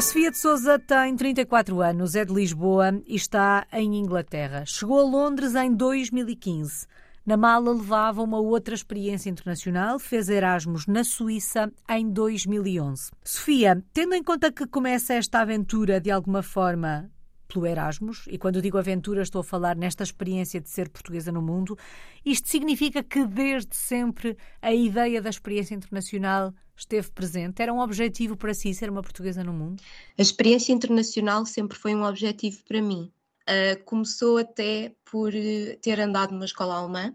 A Sofia de Souza tem 34 anos, é de Lisboa e está em Inglaterra. Chegou a Londres em 2015. Na mala levava uma outra experiência internacional, fez Erasmus na Suíça em 2011. Sofia, tendo em conta que começa esta aventura de alguma forma pelo Erasmus, e quando digo aventura estou a falar nesta experiência de ser portuguesa no mundo, isto significa que desde sempre a ideia da experiência internacional esteve presente? Era um objetivo para si ser uma portuguesa no mundo? A experiência internacional sempre foi um objetivo para mim. Uh, começou até por eh, ter andado numa escola alemã,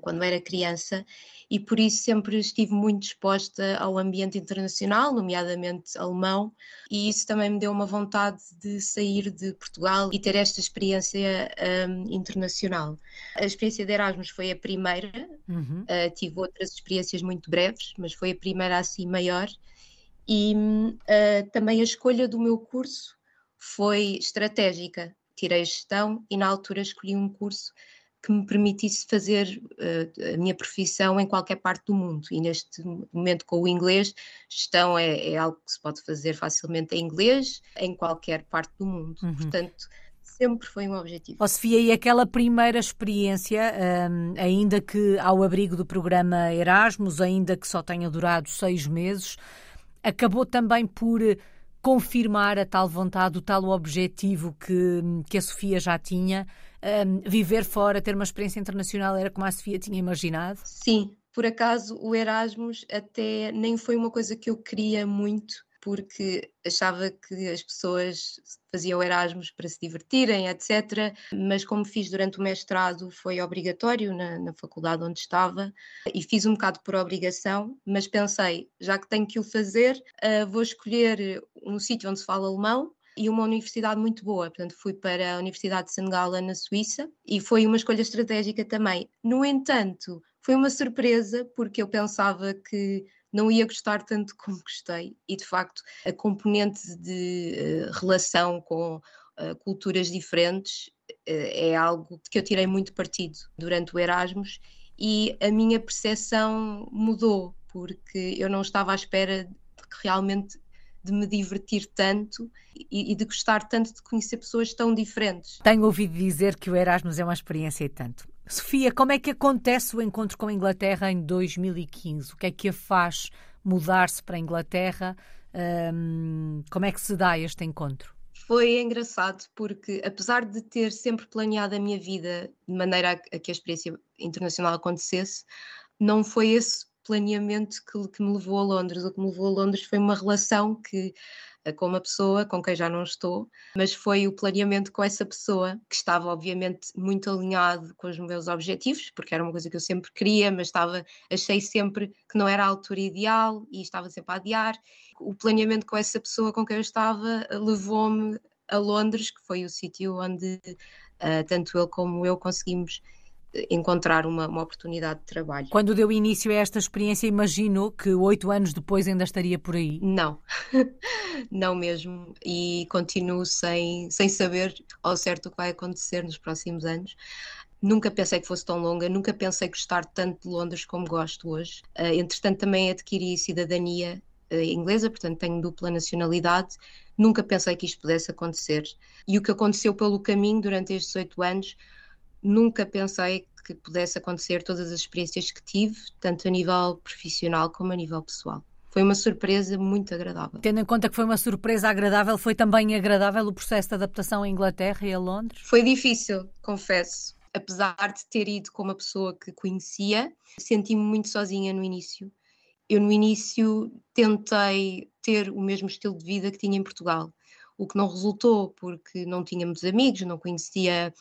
quando era criança, e por isso sempre estive muito disposta ao ambiente internacional, nomeadamente alemão, e isso também me deu uma vontade de sair de Portugal e ter esta experiência um, internacional. A experiência de Erasmus foi a primeira, uhum. uh, tive outras experiências muito breves, mas foi a primeira assim maior, e uh, também a escolha do meu curso foi estratégica. Tirei gestão e na altura escolhi um curso que me permitisse fazer uh, a minha profissão em qualquer parte do mundo. E neste momento, com o inglês, gestão é, é algo que se pode fazer facilmente em inglês, em qualquer parte do mundo. Uhum. Portanto, sempre foi um objetivo. Oh, Sofia, e aquela primeira experiência, um, ainda que ao abrigo do programa Erasmus, ainda que só tenha durado seis meses, acabou também por confirmar a tal vontade, o tal objetivo que, que a Sofia já tinha um, viver fora, ter uma experiência internacional, era como a Sofia tinha imaginado? Sim, por acaso o Erasmus até nem foi uma coisa que eu queria muito, porque achava que as pessoas faziam Erasmus para se divertirem, etc. Mas como fiz durante o mestrado, foi obrigatório na, na, faculdade onde estava e fiz um bocado por obrigação, mas pensei, já que tenho que o fazer, uh, vou escolher um sítio onde se fala alemão e uma universidade muito boa. Portanto, fui para a Universidade de Sengala, na Suíça, e foi uma escolha estratégica também. No entanto, foi uma surpresa, porque eu pensava que não ia gostar tanto como gostei, e de facto, a componente de uh, relação com uh, culturas diferentes uh, é algo que eu tirei muito partido durante o Erasmus e a minha percepção mudou, porque eu não estava à espera de realmente de me divertir tanto e, e, de gostar tanto de conhecer pessoas tão diferentes. Tenho ouvido dizer que o Erasmus é uma experiência e tanto. Sofia, como é que acontece o encontro com a Inglaterra em 2015? O que é que a faz mudar-se para a Inglaterra? Um, como é que se dá este encontro? Foi engraçado porque, apesar de ter sempre planeado a minha vida de maneira a que a experiência internacional acontecesse, não foi esse planeamento que, que me levou a Londres. O que me levou a Londres foi uma relação que eh, com uma pessoa com quem já não estou, mas foi o planeamento com essa pessoa que estava obviamente muito alinhado com os meus objetivos, porque era uma coisa que eu sempre queria, mas estava achei sempre que não era a altura ideal e estava sempre a adiar. O planeamento com essa pessoa com quem eu estava eh, levou-me a Londres, que foi o sítio onde uh, tanto ele como eu conseguimos encontrar uma, uma oportunidade de trabalho. Quando deu início a esta experiência, imaginou que oito anos depois ainda estaria por aí? Não, não mesmo. E continuo sem, sem saber ao certo o que vai acontecer nos próximos anos. Nunca pensei que fosse tão longa, nunca pensei gostar tanto de Londres como gosto hoje. Uh, entretanto, também adquiri cidadania uh, inglesa, portanto tenho dupla nacionalidade. Nunca pensei que isto pudesse acontecer. E o que aconteceu pelo caminho durante estes oito anos nunca pensei que pudesse acontecer todas as experiências que tive, tanto a nível profissional como a nível pessoal. Foi uma surpresa muito agradável. Tendo em conta que foi uma surpresa agradável, foi também agradável o processo de adaptação à Inglaterra e a Londres? Foi difícil, confesso. Apesar de ter ido com uma pessoa que conhecia, senti-me muito sozinha no início. Eu, no início, tentei ter o mesmo estilo de vida que tinha em Portugal, o que não resultou porque não tínhamos amigos, não conhecia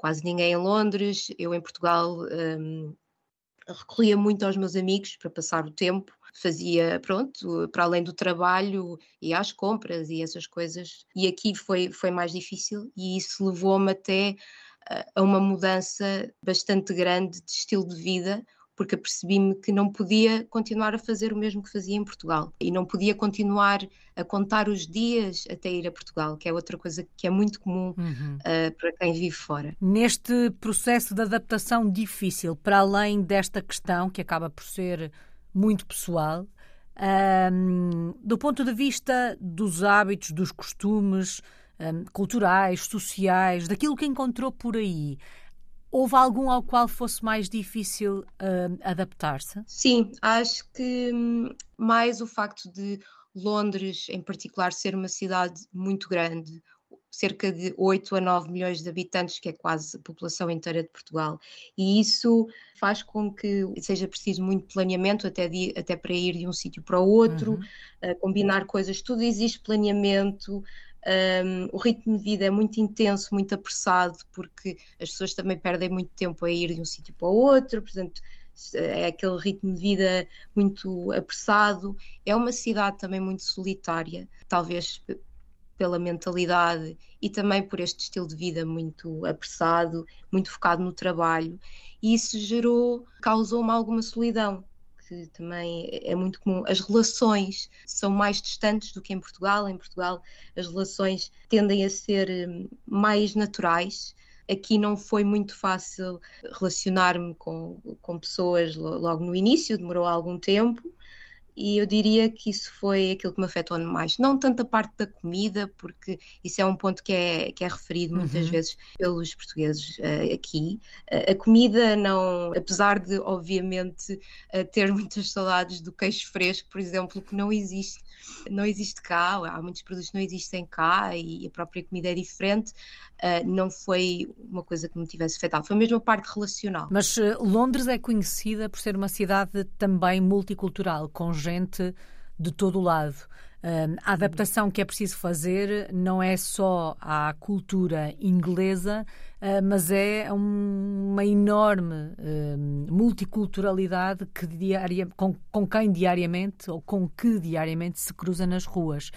quase ninguém em Londres. Eu em Portugal um, recorria muito aos meus amigos para passar o tempo. Fazia, pronto, para além do trabalho, e às compras e essas coisas. E aqui foi, foi mais difícil e isso levou-me até a uma mudança bastante grande de estilo de vida, porque apercebi-me que não podia continuar a fazer o mesmo que fazia em Portugal e não podia continuar a contar os dias até ir a Portugal, que é outra coisa que é muito comum uhum. uh, para quem vive fora. Neste processo de adaptação difícil, para além desta questão que acaba por ser muito pessoal, Um, do ponto de vista dos hábitos, dos costumes um, culturais, sociais, daquilo que encontrou por aí, houve algum ao qual fosse mais difícil um, adaptar-se? Sim, acho que hum, mais o facto de Londres, em particular, ser uma cidade muito grande, cerca de 8 a 9 milhões de habitantes, que é quase a população inteira de Portugal. E isso faz com que seja preciso muito planeamento, até, de, até para ir de um sítio para o outro, uhum. uh, combinar coisas, tudo existe planeamento. Um, o ritmo de vida é muito intenso, muito apressado, porque as pessoas também perdem muito tempo a ir de um sítio para o outro, portanto, é aquele ritmo de vida muito apressado. É uma cidade também muito solitária, talvez pela mentalidade e também por este estilo de vida muito apressado, muito focado no trabalho. E isso gerou, causou-me alguma solidão, que também é muito comum. As relações são mais distantes do que em Portugal. Em Portugal, as relações tendem a ser hum, mais naturais. Aqui não foi muito fácil relacionar-me com, com pessoas logo no início, demorou algum tempo e eu diria que isso foi aquilo que me afetou mais. Não tanto a parte da comida, porque isso é um ponto que é, que é referido muitas uhum. vezes pelos portugueses uh, aqui. Uh, a comida não, apesar de obviamente uh, ter muitas saudades do queijo fresco, por exemplo, que não existe, não existe cá, há muitos produtos que não existem cá e a própria comida é diferente, não foi uma coisa que me tivesse afetado, foi mesmo a parte relacional. Mas Londres é conhecida por ser uma cidade também multicultural, com gente de todo o lado. a adaptação que é preciso fazer não é só à cultura inglesa, uh, mas é uma enorme uh, multiculturalidade que com, com, quem diariamente ou com que diariamente se cruza nas ruas.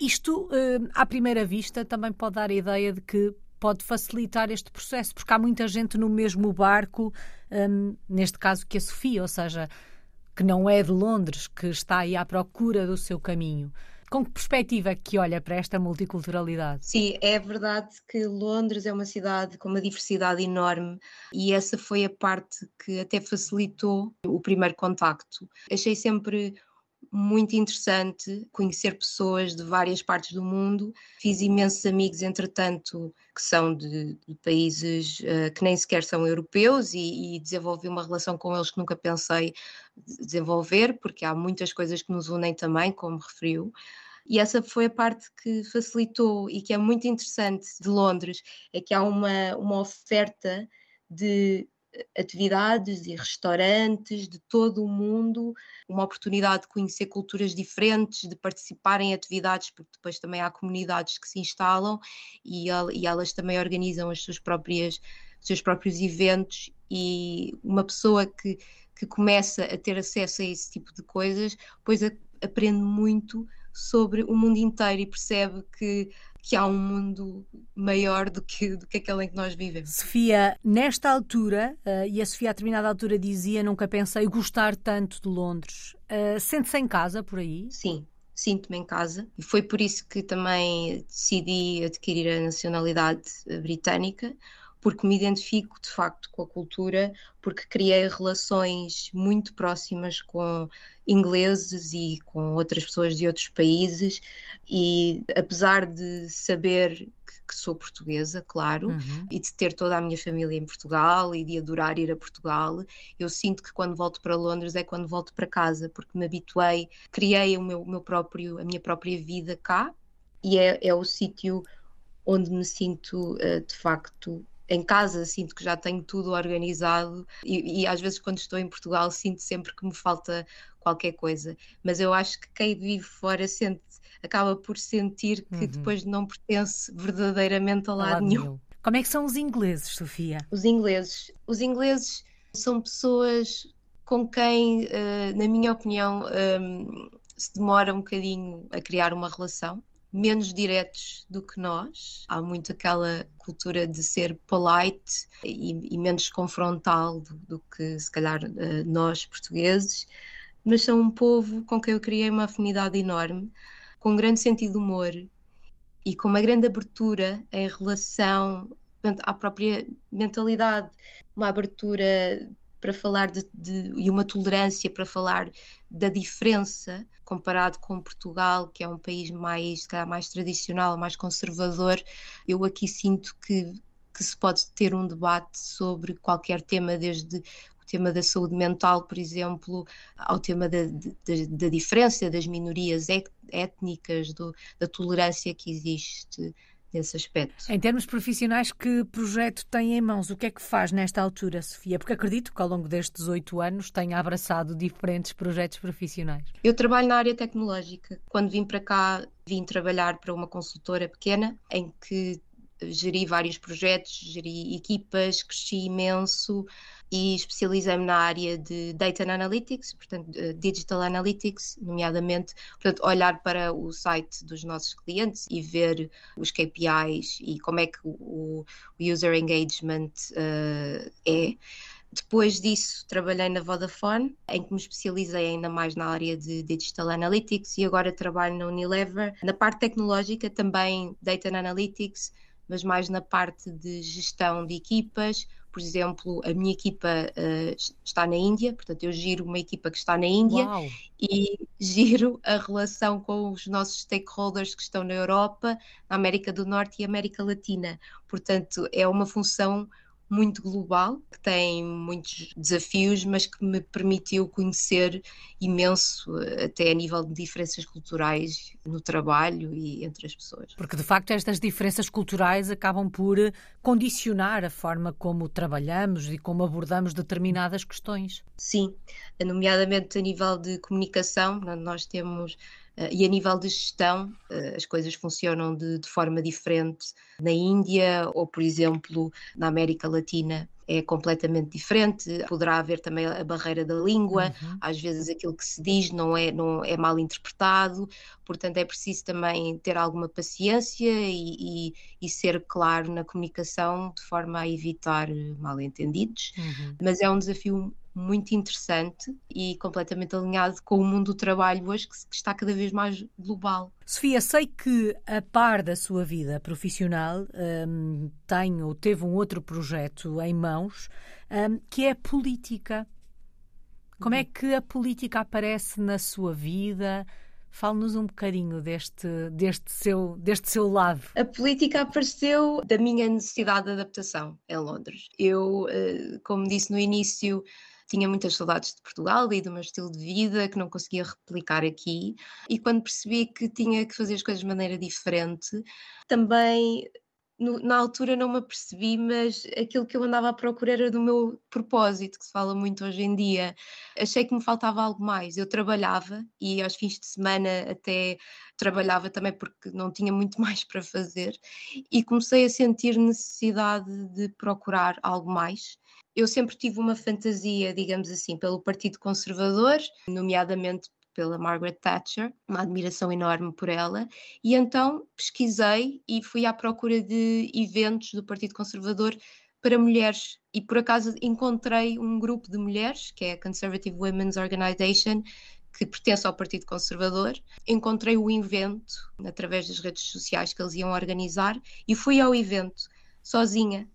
isto, à primeira vista, também pode dar a ideia de que pode facilitar este processo, porque há muita gente no mesmo barco, neste caso que a Sofia, ou seja, que não é de Londres, que está aí à procura do seu caminho. Com que perspectiva é que olha para esta multiculturalidade? Sim, é verdade que Londres é uma cidade com uma diversidade enorme e essa foi a parte que até facilitou o primeiro contacto. Achei sempre muito interessante conhecer pessoas de várias partes do mundo. Fiz imensos amigos, entretanto, que são de, de países uh, que nem sequer são europeus e, e, desenvolvi uma relação com eles que nunca pensei desenvolver, porque há muitas coisas que nos unem também, como referiu. E essa foi a parte que facilitou e que é muito interessante de Londres, é que há uma, uma oferta de atividades e restaurantes de todo o mundo, uma oportunidade de conhecer culturas diferentes, de participar em atividades, porque depois também há comunidades que se instalam e, e elas também organizam as suas próprias, os seus próprios eventos. E uma pessoa que, que começa a ter acesso a esse tipo de coisas, depois aprende muito sobre o mundo inteiro e percebe que que há um mundo maior do que, do que aquele em que nós vivemos. Sofia, nesta altura, uh, e a Sofia a determinada altura dizia, nunca pensei gostar tanto de Londres, uh, sente-se em casa por aí? Sim, sinto-me em casa e foi por isso que também decidi adquirir a nacionalidade britânica, porque me identifico de facto com a cultura, porque criei relações muito próximas com ingleses e com outras pessoas de outros países, e apesar de saber que, sou portuguesa, claro, uhum. e de ter toda a minha família em Portugal e de adorar ir a Portugal, eu sinto que quando volto para Londres é quando volto para casa, porque me habituei, criei o meu, meu próprio, a minha própria vida cá, e é, é o sítio onde me sinto uh, de facto em casa sinto que já tenho tudo organizado e, e, às vezes quando estou em Portugal sinto sempre que me falta qualquer coisa, mas eu acho que quem vive fora sente, acaba por sentir que uhum. depois não pertence verdadeiramente a lado, lado nenhum. Como é que são os ingleses, Sofia? Os ingleses, os ingleses são pessoas com quem, uh, na minha opinião, um, se demora um bocadinho a criar uma relação menos diretos do que nós. Há muito aquela cultura de ser polite e, e menos confrontal do, do, que, se calhar, eh, nós portugueses. Mas são um povo com quem eu criei uma afinidade enorme, com um grande sentido de humor e com uma grande abertura em relação portanto, à própria mentalidade, uma abertura para falar de, de, e uma tolerância para falar da diferença comparado com Portugal, que é um país mais, mais tradicional, mais conservador. Eu aqui sinto que, que se pode ter um debate sobre qualquer tema, desde o tema da saúde mental, por exemplo, ao tema da, da, da diferença das minorias étnicas, do, da tolerância que existe nesse aspecto. Em termos profissionais, que projeto tem em mãos? O que é que faz nesta altura, Sofia? Porque acredito que ao longo destes oito anos tenha abraçado diferentes projetos profissionais. Eu trabalho na área tecnológica. Quando vim para cá, vim trabalhar para uma consultora pequena, em que geri vários projetos, geri equipas, cresci imenso e especializei-me na área de Data Analytics, portanto, Digital Analytics, nomeadamente, portanto, olhar para o site dos nossos clientes e ver os KPIs e como é que o, o user engagement uh, é. Depois disso, trabalhei na Vodafone, em que me especializei ainda mais na área de Digital Analytics e agora trabalho na Unilever. Na parte tecnológica, também Data Analytics, mas mais na parte de gestão de equipas, por exemplo, a minha equipa uh, está na Índia, portanto, eu giro uma equipa que está na Índia Uau. e giro a relação com os nossos stakeholders que estão na Europa, na América do Norte e América Latina. Portanto, é uma função muito global, que tem muitos desafios, mas que me permitiu conhecer imenso, até a nível de diferenças culturais no trabalho e entre as pessoas. Porque, de facto, estas diferenças culturais acabam por condicionar a forma como trabalhamos e como abordamos determinadas questões. Sim, nomeadamente a nível de comunicação, nós temos e a nível de gestão, uh, as coisas funcionam de, de, forma diferente na Índia ou, por exemplo, na América Latina. É completamente diferente. Poderá haver também a barreira da língua. Uhum. Às vezes aquilo que se diz não é, não é mal interpretado. Portanto, é preciso também ter alguma paciência e, e, e ser claro na comunicação de forma a evitar mal entendidos. Uhum. Mas é um desafio muito interessante e completamente alinhado com o mundo do trabalho hoje, que está cada vez mais global. Sofia, sei que a par da sua vida profissional um, tem ou teve um outro projeto em mãos, um, que é a política. Como é que a política aparece na sua vida? Fale-nos um bocadinho deste, deste, seu, deste seu lado. A política apareceu da minha necessidade de adaptação em Londres. Eu, eh, como disse no início, tinha muitas saudades de Portugal e do meu estilo de vida que não conseguia replicar aqui. E quando percebi que tinha que fazer as coisas de maneira diferente, também no, na altura não me apercebi, mas aquilo que eu andava a procurar era do meu propósito, que se fala muito hoje em dia. Achei que me faltava algo mais. Eu trabalhava e aos fins de semana até trabalhava também porque não tinha muito mais para fazer e comecei a sentir necessidade de procurar algo mais eu sempre tive uma fantasia, digamos assim, pelo Partido Conservador, nomeadamente pela Margaret Thatcher, uma admiração enorme por ela, e então pesquisei e fui à procura de eventos do Partido Conservador para mulheres e por acaso encontrei um grupo de mulheres, que é a Conservative Women's Organization, que pertence ao Partido Conservador. Encontrei o evento através das redes sociais que eles iam organizar e fui ao evento sozinha.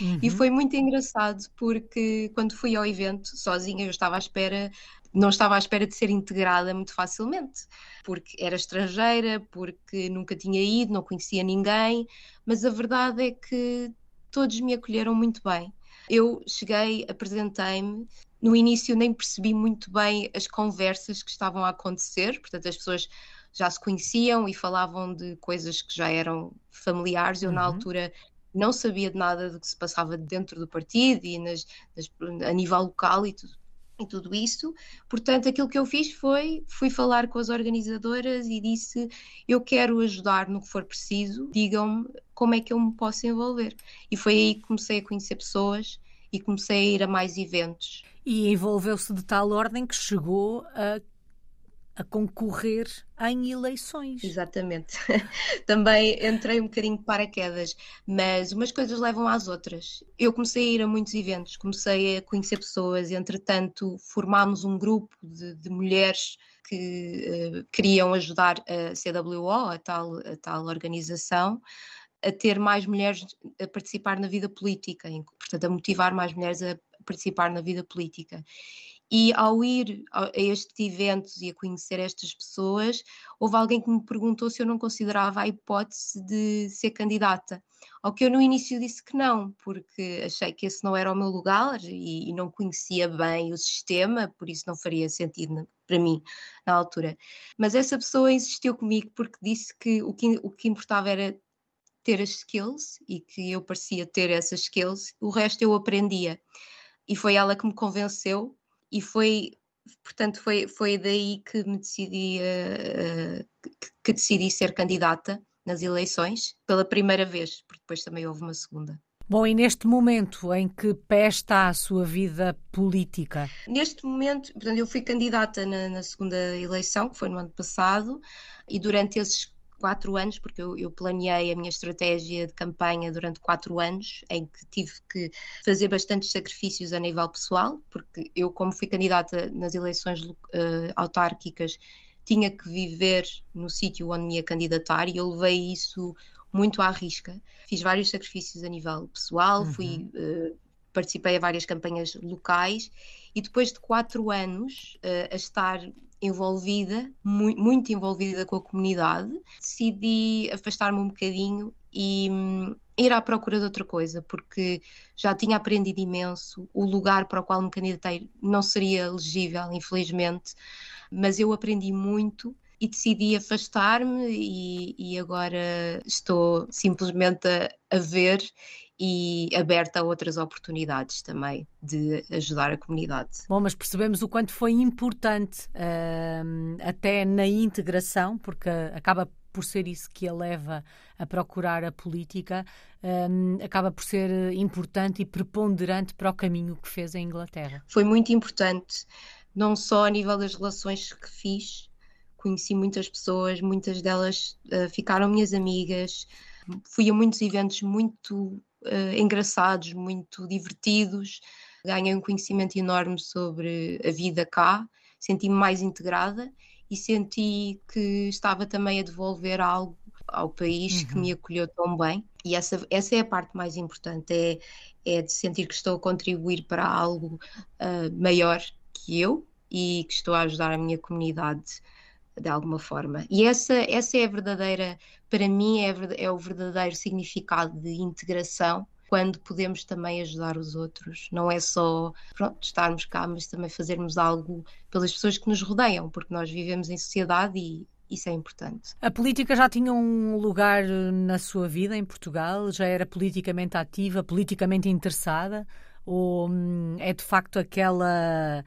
Uhum. E foi muito engraçado porque quando fui ao evento sozinha, eu estava à espera, não estava à espera de ser integrada muito facilmente, porque era estrangeira, porque nunca tinha ido, não conhecia ninguém, mas a verdade é que todos me acolheram muito bem. Eu cheguei, apresentei-me, no início nem percebi muito bem as conversas que estavam a acontecer, portanto as pessoas já se conheciam e falavam de coisas que já eram familiares. Eu, uhum. na altura, não sabia de nada do que se passava dentro do partido e nas, nas, a nível local e tudo, e tudo isso. Portanto, aquilo que eu fiz foi fui falar com as organizadoras e disse: Eu quero ajudar no que for preciso, digam-me como é que eu me posso envolver. E foi aí que comecei a conhecer pessoas e comecei a ir a mais eventos. E envolveu-se de tal ordem que chegou a a concorrer em eleições. Exatamente. Também entrei um bocadinho de paraquedas, mas umas coisas levam às outras. Eu comecei a ir a muitos eventos, comecei a conhecer pessoas, entretanto formámos um grupo de, de mulheres que uh, queriam ajudar a CWO, a tal, a tal organização, a ter mais mulheres a participar na vida política, portanto, a motivar mais mulheres a participar na vida política. E ao ir a estes eventos e a conhecer estas pessoas, houve alguém que me perguntou se eu não considerava a hipótese de ser candidata. Ao que eu no início disse que não, porque achei que esse não era o meu lugar e, e não conhecia bem o sistema, por isso não faria sentido para mim na altura. Mas essa pessoa insistiu comigo porque disse que o que, o que importava era ter as skills e que eu parecia ter essas skills, o resto eu aprendia. E foi ela que me convenceu e foi portanto foi, foi daí que me decidi uh, que, que, decidi ser candidata nas eleições pela primeira vez, porque depois também houve uma segunda. Bom, e neste momento em que pé está a sua vida política? Neste momento, portanto, eu fui candidata na, na segunda eleição, que foi no ano passado, e durante esses quatro anos, porque eu, eu, planeei a minha estratégia de campanha durante quatro anos, em que tive que fazer bastantes sacrifícios a nível pessoal, porque eu, como fui candidata nas eleições uh, autárquicas, tinha que viver no sítio onde me ia candidatar e eu levei isso muito à risca. Fiz vários sacrifícios a nível pessoal, uhum. fui. Uh, participei a várias campanhas locais e depois de quatro anos uh, a estar envolvida, muito, muito envolvida com a comunidade, decidi afastar-me um bocadinho e hum, ir à procura de outra coisa, porque já tinha aprendido imenso. O lugar para o qual me candidatei não seria elegível, infelizmente, mas eu aprendi muito e decidi afastar-me e, e, agora estou simplesmente a, a ver e aberta a outras oportunidades também de ajudar a comunidade. Bom, mas percebemos o quanto foi importante uh, até na integração, porque acaba por ser isso que a leva a procurar a política, um, acaba por ser importante e preponderante para o caminho que fez em Inglaterra. Foi muito importante, não só a nível das relações que fiz, conheci muitas pessoas, muitas delas uh, ficaram minhas amigas, fui a muitos eventos muito uh, engraçados, muito divertidos. Ganhei um conhecimento enorme sobre a vida cá, senti-me mais integrada e senti que estava também a devolver algo ao país uhum. que me acolheu tão bem. E essa, essa é a parte mais importante, é, é de sentir que estou a contribuir para algo uh, maior que eu e que estou a ajudar a minha comunidade de alguma forma. E essa, essa é a verdadeira, para mim, é, é o verdadeiro significado de integração quando podemos também ajudar os outros. Não é só pronto, estarmos cá, mas também fazermos algo pelas pessoas que nos rodeiam, porque nós vivemos em sociedade e isso é importante. A política já tinha um lugar na sua vida em Portugal? Já era politicamente ativa, politicamente interessada? Ou hum, é de facto aquela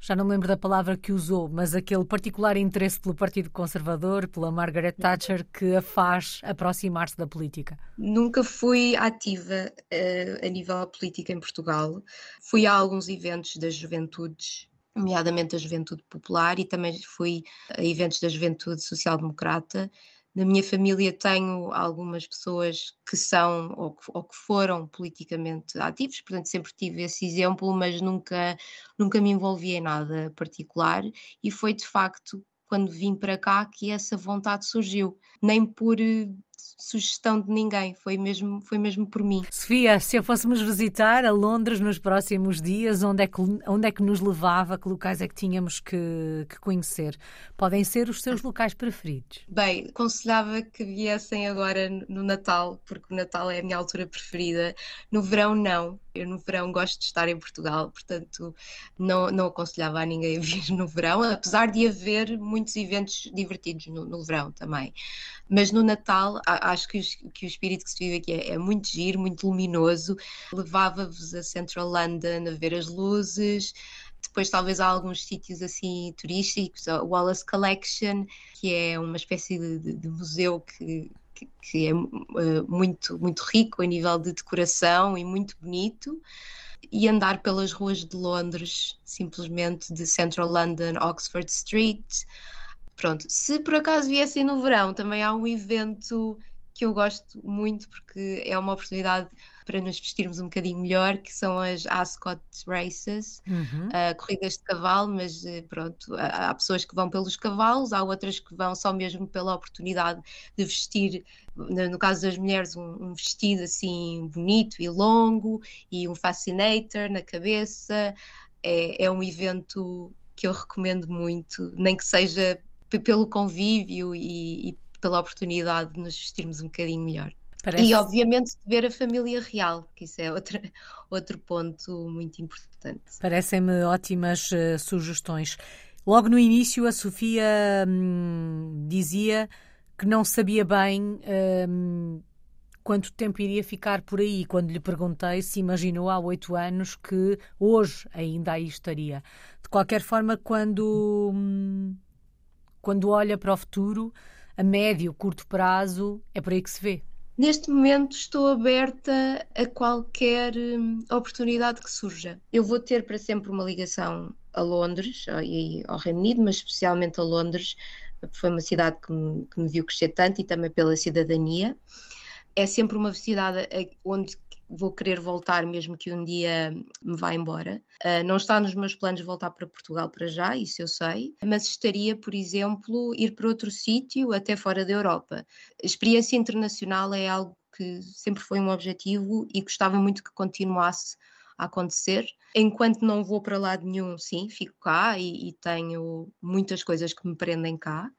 já não me lembro da palavra que usou, mas aquele particular interesse pelo Partido Conservador, pela Margaret Thatcher, que a faz aproximar-se da política? Nunca fui ativa uh, a nível política em Portugal. Fui a alguns eventos das juventudes, nomeadamente da Juventude Popular, e também fui a eventos da Juventude Social Democrata na minha família tenho algumas pessoas que são ou que, ou que, foram politicamente ativos, portanto sempre tive esse exemplo, mas nunca, nunca me envolvi em nada particular. E foi de facto quando vim para cá que essa vontade surgiu, nem por eh, sugestão de ninguém, foi mesmo, foi mesmo por mim. Sofia, se eu fôssemos visitar a Londres nos próximos dias, onde é que, onde é que nos levava? Que locais é que tínhamos que, que conhecer? Podem ser os seus locais preferidos? Bem, aconselhava que viessem agora no Natal, porque o Natal é a minha altura preferida. No verão, não. Eu no verão gosto de estar em Portugal, portanto não, não aconselhava a ninguém a vir no verão, apesar de haver muitos eventos divertidos no, no verão também. Mas no Natal, acho que, que o espírito que se vive aqui é, é muito giro, muito luminoso. Levava-vos a Central London a ver as luzes. Depois, talvez, há alguns sítios assim turísticos, a Wallace Collection, que é uma espécie de, de, de museu que, que, é uh, muito, muito rico a nível de decoração e muito bonito e andar pelas ruas de Londres, simplesmente de Central London, Oxford Street. Pronto, se por acaso viessem no verão, também há um evento que eu gosto muito porque é uma oportunidade para nos vestirmos um bocadinho melhor, que são as Ascot Races, uhum. uh, corridas de cavalo, mas uh, pronto, há, pessoas que vão pelos cavalos, há outras que vão só mesmo pela oportunidade de vestir, no, no caso das mulheres, um, um, vestido assim bonito e longo e um fascinator na cabeça. É, é um evento que eu recomendo muito, nem que seja pelo convívio e, e pela oportunidade de nos vestirmos um bocadinho melhor. Parece... E, obviamente, ver a família real, que isso é outra, outro ponto muito importante. Parecem-me ótimas uh, sugestões. Logo no início, a Sofia hum, dizia que não sabia bem hum, quanto tempo iria ficar por aí. Quando lhe perguntei se imaginou há oito anos que hoje ainda aí estaria. De qualquer forma, quando, hum, quando olha para o futuro, a médio, curto prazo, é por aí que se vê. Neste momento estou aberta a qualquer hum, oportunidade que surja. Eu vou ter para sempre uma ligação a Londres e ao Reino Unido, mas especialmente a Londres, foi uma cidade que me, que me viu crescer tanto e também pela cidadania. É sempre uma cidade onde vou querer voltar mesmo que um dia me vá embora. Uh, não está nos meus planos voltar para Portugal para já, isso eu sei, mas estaria, por exemplo, ir para outro sítio, até fora da Europa. Experiência internacional é algo que sempre foi um objetivo e gostava muito que continuasse a acontecer. Enquanto não vou para lado nenhum, sim, fico cá e, e tenho muitas coisas que me prendem cá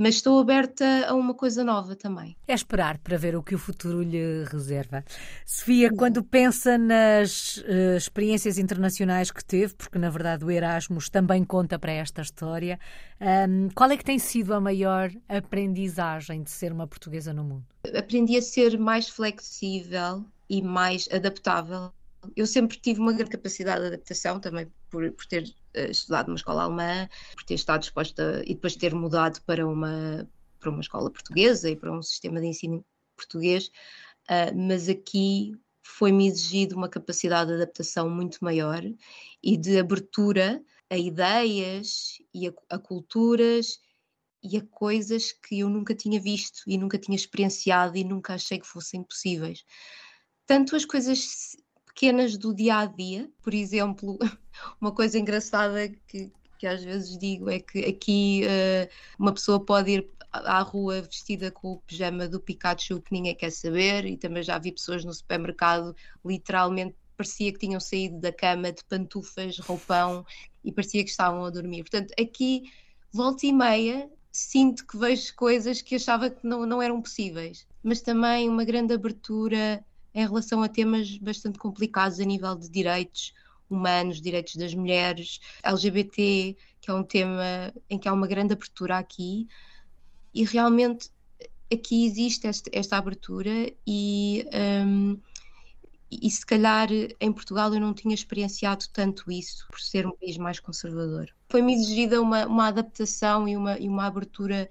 mas estou aberta a uma coisa nova também. É esperar para ver o que o futuro lhe reserva. Sofia, quando pensa nas uh, experiências internacionais que teve, porque na verdade o Erasmus também conta para esta história, um, qual é que tem sido a maior aprendizagem de ser uma portuguesa no mundo? Aprendi a ser mais flexível e mais adaptável eu sempre tive uma grande capacidade de adaptação também por, por ter estudado numa escola alemã, por ter estado disposta e depois ter mudado para uma, para uma escola portuguesa e para um sistema de ensino português, uh, mas aqui foi-me exigido uma capacidade de adaptação muito maior e de abertura a ideias e a, a culturas e a coisas que eu nunca tinha visto e nunca tinha experienciado e nunca achei que fossem possíveis. Tanto as coisas pequenas do dia a dia. Por exemplo, uma coisa engraçada que, que às vezes digo é que aqui uh, uma pessoa pode ir à rua vestida com o pijama do Pikachu que ninguém quer saber, e também já vi pessoas no supermercado literalmente parecia que tinham saído da cama de pantufas, roupão e parecia que estavam a dormir. Portanto, aqui, volta e meia, sinto que vejo coisas que achava que não, não eram possíveis, mas também uma grande abertura em relação a temas bastante complicados a nível de direitos humanos, direitos das mulheres, LGBT, que é um tema em que há uma grande abertura aqui, e realmente aqui existe esta, esta abertura e, um, e se calhar em Portugal eu não tinha experienciado tanto isso por ser um país mais conservador. Foi-me exigida uma, uma adaptação e uma, e uma abertura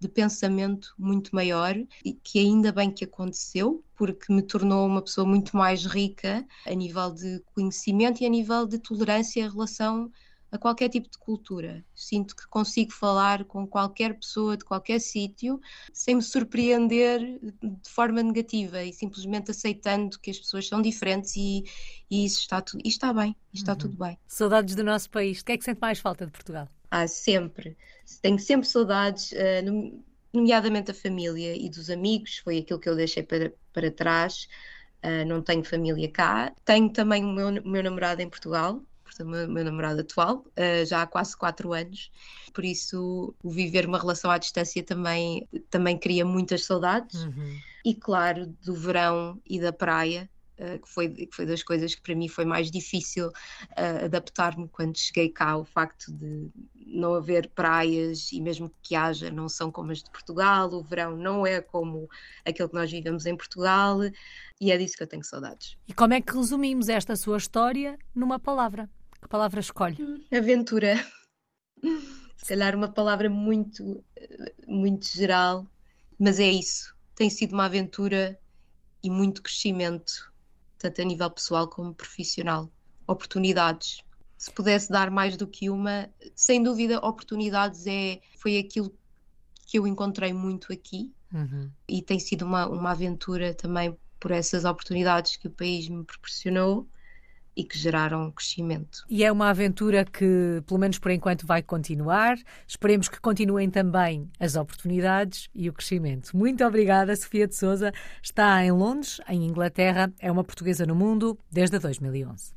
de pensamento muito maior e que ainda bem que aconteceu, porque me tornou uma pessoa muito mais rica a nível de conhecimento e a nível de tolerância em relação a qualquer tipo de cultura. Sinto que consigo falar com qualquer pessoa de qualquer sítio sem me surpreender de forma negativa e simplesmente aceitando que as pessoas são diferentes e, e isso está, tu, e está bem, está uhum. tudo bem. Saudades do nosso país. O que é que sente mais falta de Portugal? Ah, sempre. Tenho sempre saudades, uh, nomeadamente da família e dos amigos, foi aquilo que eu deixei para, para trás. Uh, não tenho família cá. Tenho também o meu, o meu namorado em Portugal, portanto, o meu, meu namorado atual, uh, já há quase quatro anos. Por isso, o viver uma relação à distância também, também cria muitas saudades. Uhum. E, claro, do verão e da praia, uh, que, foi, que foi das coisas que para mim foi mais difícil uh, adaptar-me quando cheguei cá, o facto de não haver praias e mesmo que haja, não são como as de Portugal, o verão não é como aquele que nós vivemos em Portugal e é disso que eu tenho saudades. E como é que resumimos esta sua história numa palavra? Que palavra escolhe? Aventura. Se calhar uma palavra muito, muito geral, mas é isso. Tem sido uma aventura e muito crescimento tanto a nível pessoal como profissional. Oportunidades. Se pudesse dar mais do que uma, sem dúvida, oportunidades é, foi aquilo que eu encontrei muito aqui. uhum. e tem sido uma, uma aventura também por essas oportunidades que o país me proporcionou e que geraram crescimento. E é uma aventura que, pelo menos por enquanto, vai continuar. Esperemos que continuem também as oportunidades e o crescimento. Muito obrigada, Sofia de Souza. Está em Londres, em Inglaterra. É uma portuguesa no mundo desde 2011.